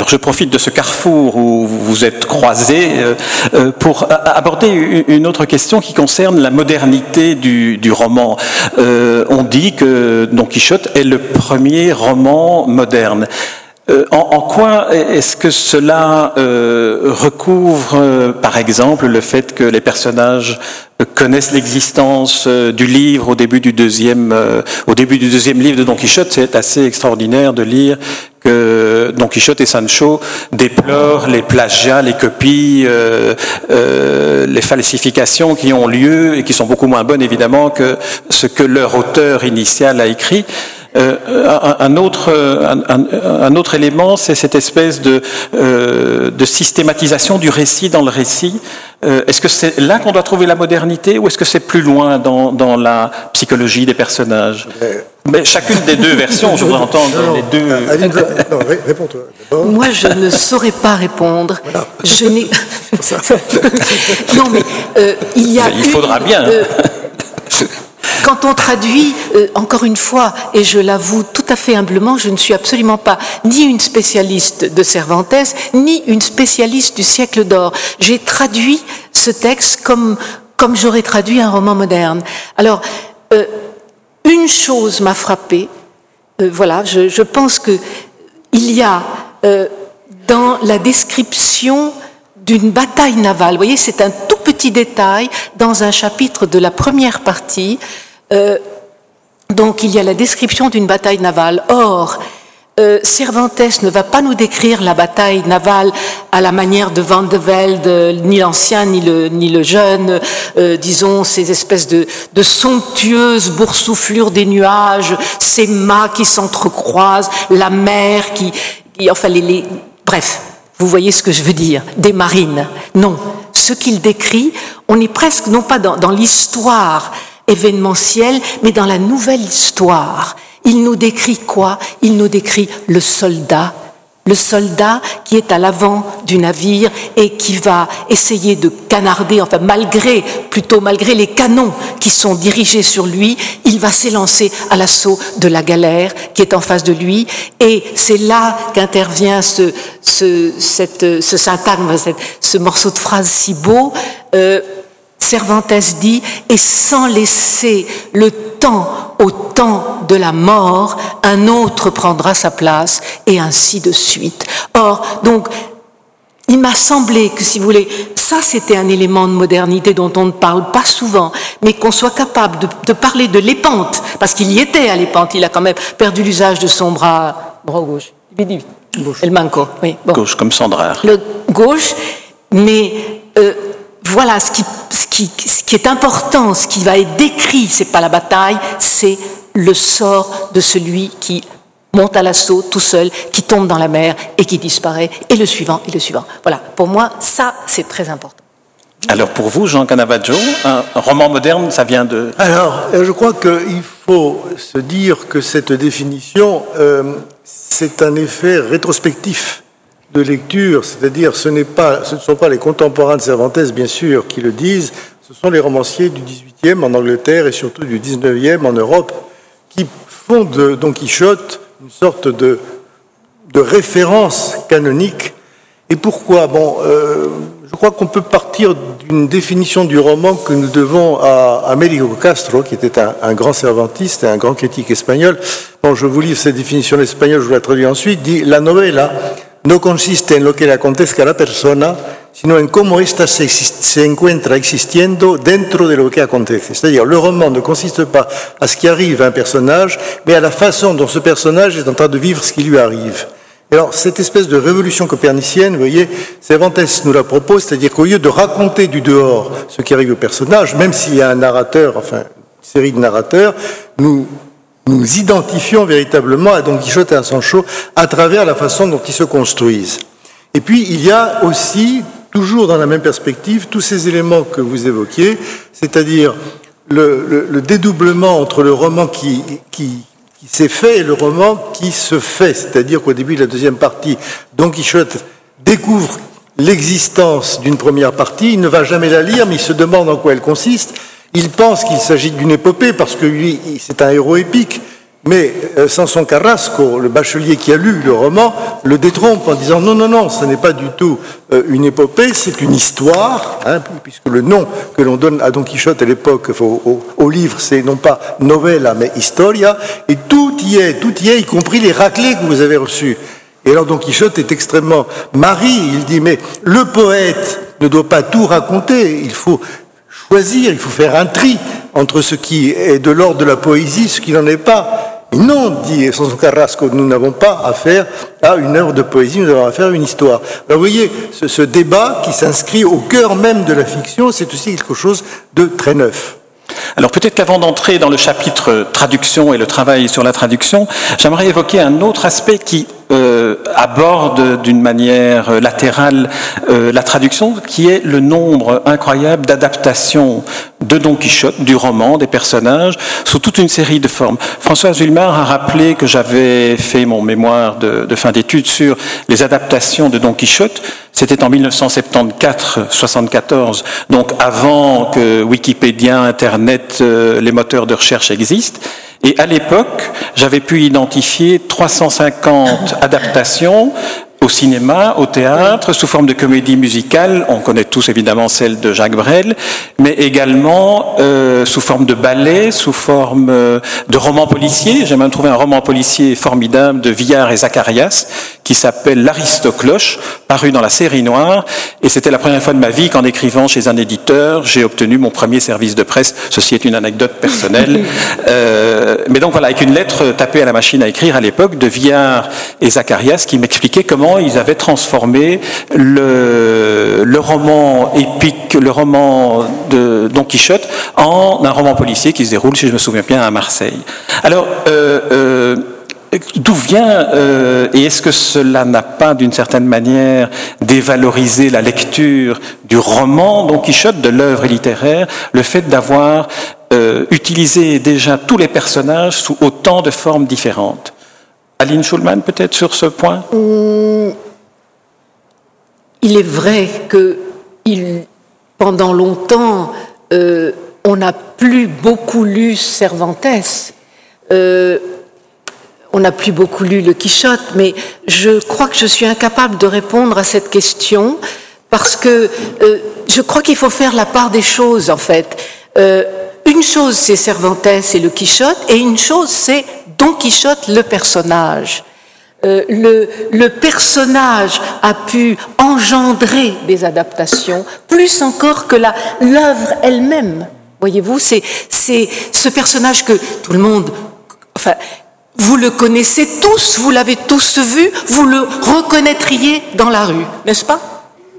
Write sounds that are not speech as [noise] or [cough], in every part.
alors je profite de ce carrefour où vous êtes croisés pour aborder une autre question qui concerne la modernité du, roman. on dit que Don Quichotte est le premier roman moderne. Euh, en, quoi est-ce que cela euh, recouvre, euh, par exemple, le fait que les personnages connaissent l'existence du livre au début du deuxième, au début du deuxième livre de Don Quichotte? C'est assez extraordinaire de lire que Don Quichotte et Sancho déplorent les plagiats, les copies, les falsifications qui ont lieu et qui sont beaucoup moins bonnes évidemment que ce que leur auteur initial a écrit. Euh, un, autre, un, élément, c'est cette espèce euh, de, systématisation du récit dans le récit. Euh, est-ce que c'est là qu'on doit trouver la modernité ou est-ce que c'est plus loin dans, dans, la psychologie des personnages mais chacune des deux versions, je voudrais entendre les deux. non, réponds-toi. Moi, je ne saurais pas répondre. Je n'ai. [laughs] [laughs] non, mais il y a. Il faudra bien. Quand on traduit, euh, encore une fois, et je l'avoue tout à fait humblement, je ne suis absolument pas ni une spécialiste de Cervantes, ni une spécialiste du siècle d'or. J'ai traduit ce texte comme, comme j'aurais traduit un roman moderne. Alors, euh, une chose m'a frappée, euh, voilà, je, je, pense que il y a dans la description d'une bataille navale. Vous voyez, c'est un tout petit détail dans un chapitre de la première partie. Euh, donc il y a la description d'une bataille navale. Or, euh, Cervantes ne va pas nous décrire la bataille navale à la manière de Van de Velde, ni l'ancien ni le, ni le jeune, euh, disons ces espèces de, de somptueuses boursouflures des nuages, ces mâts qui s'entrecroisent, la mer qui, enfin les, les, bref, vous voyez ce que je veux dire Des marines. Non. Ce qu'il décrit, on est presque non pas dans, l'histoire événementielle, mais dans la nouvelle histoire. Il nous décrit quoi? Il nous décrit le soldat le soldat qui est à l'avant du navire et qui va essayer de canarder, enfin malgré, plutôt malgré les canons qui sont dirigés sur lui, il va s'élancer à l'assaut de la galère qui est en face de lui. Et c'est là qu'intervient ce, ce, cette, ce syntagme, ce morceau de phrase si beau. Euh, Cervantes dit, et sans laisser le temps au temps de la mort, un autre prendra sa place, et ainsi de suite. Or, donc, il m'a semblé que, si vous voulez, ça c'était un élément de modernité dont on ne parle pas souvent, mais qu'on soit capable de, parler de l'épante, parce qu'il y était à l'épante, il a quand même perdu l'usage de son bras, bras gauche. Gauche. El manco, oui. Gauche, comme Sandra. Le gauche, mais euh, voilà ce qui, ce, qui, ce qui, est important, ce qui va être décrit, c'est pas la bataille, c'est le sort de celui qui monte à l'assaut tout seul, qui tombe dans la mer et qui disparaît, et le suivant, et le suivant. Voilà, pour moi, ça, c'est très important. Alors pour vous, Jean Canavaggio, un roman moderne, ça vient de... Alors, euh, je crois qu'il faut se dire que cette définition, euh, c'est un effet rétrospectif de lecture, c'est-à-dire ce, ne sont pas les contemporains de Cervantes, bien sûr, qui le disent, ce sont les romanciers du XVIIIe en Angleterre et surtout du XIXe en Europe qui font de Don Quichotte une sorte de, référence canonique. Et pourquoi? Euh, je crois qu'on peut partir d'une définition du roman que nous devons à Américo Castro, qui était un, grand cervantiste et un grand critique espagnol. Bon, je vous livre cette définition en espagnol, je vous la traduis ensuite. Dit la novela no consiste en lo que le acontezca a la persona, sino en cómo ésta se, encuentra existiendo dentro de lo que acontece. C'est-à-dire, le roman ne consiste pas à ce qui arrive à un personnage, mais à la façon dont ce personnage est en train de vivre ce qui lui arrive. Alors, cette espèce de révolution copernicienne, vous voyez, Cervantes nous la propose, c'est-à-dire qu'au lieu de raconter du dehors ce qui arrive au personnage, même s'il y a un narrateur, enfin, une série de narrateurs, nous nous identifions véritablement à Don Quichotte et à Sancho à travers la façon dont ils se construisent. Et puis, il y a aussi, toujours dans la même perspective, tous ces éléments que vous évoquiez, c'est-à-dire le, dédoublement entre le roman qui, qui, s'est fait et le roman qui se fait. C'est-à-dire qu'au début de la deuxième partie, Don Quichotte découvre l'existence d'une première partie, il ne va jamais la lire, mais il se demande en quoi elle consiste, il pense qu'il s'agit d'une épopée parce que lui, c'est un héros épique, Mais euh, Samson Carrasco, le bachelier qui a lu le roman, le détrompe en disant non, non, non, ce n'est pas du tout euh, une épopée, c'est une histoire, hein, puisque le nom que l'on donne à Don Quichotte à l'époque, au, au, livre, c'est non pas novella, mais historia, et tout y est, tout y est, y compris les raclés que vous avez reçus. Et alors Don Quichotte est extrêmement mari, il dit mais le poète ne doit pas tout raconter, il faut choisir, il faut faire un tri entre ce qui est de l'ordre de la poésie, ce qui n'en est pas. Et non, dit Sanson Carrasco, nous n'avons pas affaire à une œuvre de poésie, nous avons affaire à une histoire. Alors vous voyez, ce débat qui s'inscrit au cœur même de la fiction, c'est aussi quelque chose de très neuf. Alors peut-être qu'avant d'entrer dans le chapitre traduction et le travail sur la traduction, j'aimerais évoquer un autre aspect qui euh, aborde d'une manière latérale euh, la traduction, qui est le nombre incroyable d'adaptations de Don Quichotte, du roman, des personnages, sous toute une série de formes. François Zulmar a rappelé que j'avais fait mon mémoire de, de fin d'études sur les adaptations de Don Quichotte. C'était en 1974-74, donc avant que Wikipédia, Internet, euh, les moteurs de recherche existent. Et à l'époque, j'avais pu identifier 350 adaptations au cinéma, au théâtre, sous forme de comédie musicale. On connaît tous évidemment celle de Jacques Brel, mais également euh, sous forme de ballet, sous forme euh, de roman policier. J'ai même trouvé un roman policier formidable de Villard et Zacharias qui s'appelle L'Aristocloche, paru dans la série noire. Et c'était la première fois de ma vie qu'en écrivant chez un éditeur, j'ai obtenu mon premier service de presse. Ceci est une anecdote personnelle. [laughs] Euh, mais donc voilà, avec une lettre tapée à la machine à écrire à l'époque de Villard et Zacharias qui m'expliquaient comment ils avaient transformé le, le roman épique, le roman de Don Quichotte, en un roman policier qui se déroule, si je me souviens bien, à Marseille. Alors, euh, euh, D'où vient, euh, et est-ce que cela n'a pas d'une certaine manière dévalorisé la lecture du roman Don Quichotte, de l'œuvre littéraire, le fait d'avoir utilisé déjà tous les personnages sous autant de formes différentes? Aline Schulman, peut-être sur ce point? Hum, Il est vrai que il, pendant longtemps, euh, on n'a plus beaucoup lu Cervantes. Euh, on n'a plus beaucoup lu le Quichotte, mais je crois que je suis incapable de répondre à cette question parce que euh, je crois qu'il faut faire la part des choses en fait. une chose c'est Cervantes et le Quichotte, et une chose c'est Don Quichotte, le personnage. Euh, le, personnage a pu engendrer des adaptations, plus encore que l'œuvre elle-même. Voyez-vous, c'est ce personnage que tout le monde, enfin, vous le connaissez tous, vous l'avez tous vu, vous le reconnaîtriez dans la rue, n'est-ce pas?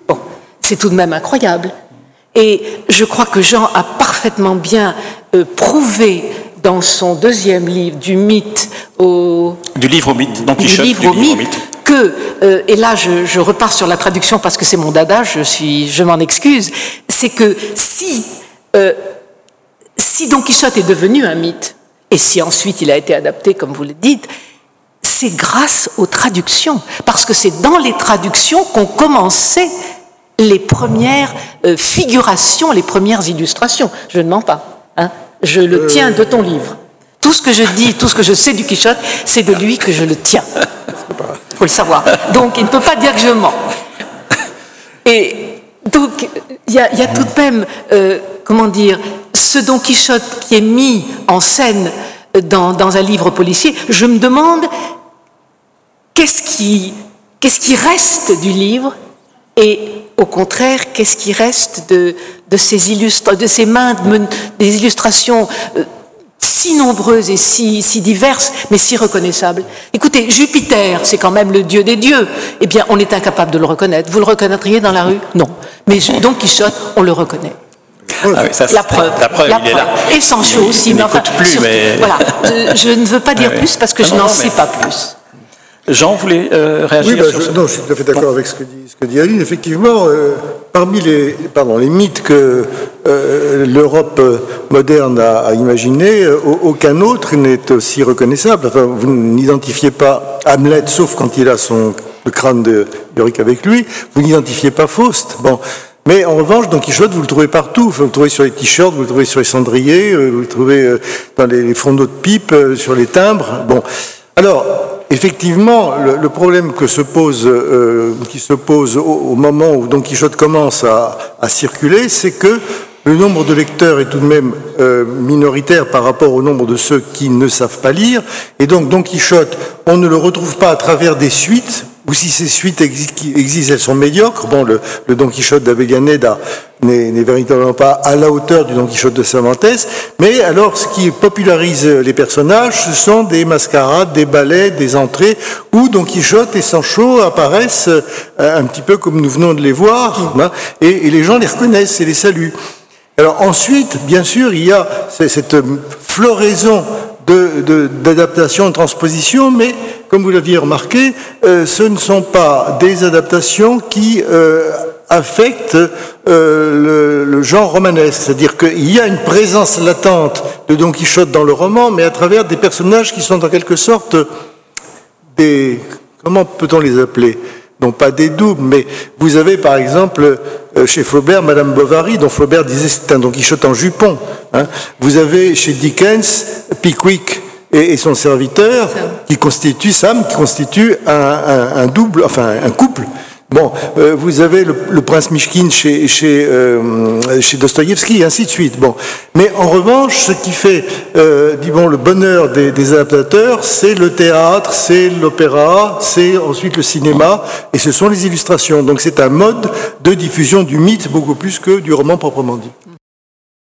Bon, c'est tout de même incroyable. Et je crois que Jean a parfaitement bien euh, prouvé dans son deuxième livre, du mythe au... Du livre au mythe, donc du livre, au, mythe, que, euh, et là je, je, repars sur la traduction parce que c'est mon dada, je, suis, je m'en excuse, c'est que si, euh, si Don Quichotte est devenu un mythe, et si ensuite il a été adapté, comme vous le dites, c'est grâce aux traductions, parce que c'est dans les traductions qu'on commençait les premières euh, figurations, les premières illustrations. Je ne mens pas. Hein je le tiens de ton livre. Tout ce que je dis, tout ce que je sais du Quichotte, c'est de lui que je le tiens. Il [laughs] faut le savoir. Donc, il ne peut pas dire que je mens. Et donc, il y, a, tout de même, euh, comment dire, ce Don Quichotte qui est mis en scène dans, dans un livre policier, je me demande qu'est-ce qui, qu'est-ce qui reste du livre et au contraire, qu'est-ce qui reste de, de, ces, illustres, de ces mains, des illustrations euh, si nombreuses et si, si, diverses, mais si reconnaissables? Écoutez, Jupiter, c'est quand même le dieu des dieux. Eh bien, on est incapable de le reconnaître. Vous le reconnaîtriez dans la rue? Non. Mais Don Quichotte, on le reconnaît. Ah la preuve, la preuve, il est là. Et Sancho aussi, mais enfin, plus, mais... voilà. Je, ne veux pas dire plus parce que je n'en sais pas plus. Jean voulait euh, réagir oui, bah, Non, je suis tout à fait d'accord avec ce que dit, ce que dit Aline. Effectivement, euh, parmi les, pardon, les mythes que euh, l'Europe moderne a, a imaginés, aucun autre n'est aussi reconnaissable. Enfin, vous n'identifiez pas Hamlet, sauf quand il a son le crâne de Yorick avec lui. Vous n'identifiez pas Faust. Bon, Mais en revanche, Don Quichotte, vous le trouvez partout. Vous le trouvez sur les t-shirts, vous le trouvez sur les cendriers, euh, vous le trouvez euh, dans les fondeaux de pipe, euh, sur les timbres. Bon. Alors, effectivement, le, problème pose, qui se pose au, moment où Don Quichotte commence à, à circuler, c'est que le nombre de lecteurs est tout de même minoritaire par rapport au nombre de ceux qui ne savent pas lire. Et donc, Don Quichotte, on ne le retrouve pas à travers des suites ou si ces suites existent, elles sont médiocres. Bon, le, Don Quichotte d'Avellaneda n'est véritablement pas à la hauteur du Don Quichotte de Cervantes, mais alors ce qui popularise les personnages, ce sont des mascarades, des ballets, des entrées, où Don Quichotte et Sancho apparaissent euh, un petit peu comme nous venons de les voir, hein, et, les gens les reconnaissent et les saluent. Alors ensuite, bien sûr, il y a cette floraison d'adaptation, de, transposition, mais comme vous l'aviez remarqué, euh, ce ne sont pas des adaptations qui euh, affectent euh, le, genre romanesque. C'est-à-dire qu'il y a une présence latente de Don Quichotte dans le roman, mais à travers des personnages qui sont en quelque sorte des... Comment peut-on les appeler? Non pas des doubles, mais vous avez par exemple chez Flaubert Madame Bovary, dont Flaubert disait c'est un Don Quichotte en jupon. Hein. Vous avez chez Dickens Pickwick, et, son serviteur, qui constitue Sam, qui constitue un, double, enfin un couple. Bon, euh, vous avez le, prince Mishkin chez, chez, euh, chez Dostoïevski, ainsi de suite. Bon. Mais en revanche, ce qui fait euh, bon, le bonheur des, des adaptateurs, c'est le théâtre, c'est l'opéra, c'est ensuite le cinéma, et ce sont les illustrations. Donc c'est un mode de diffusion du mythe beaucoup plus que du roman proprement dit.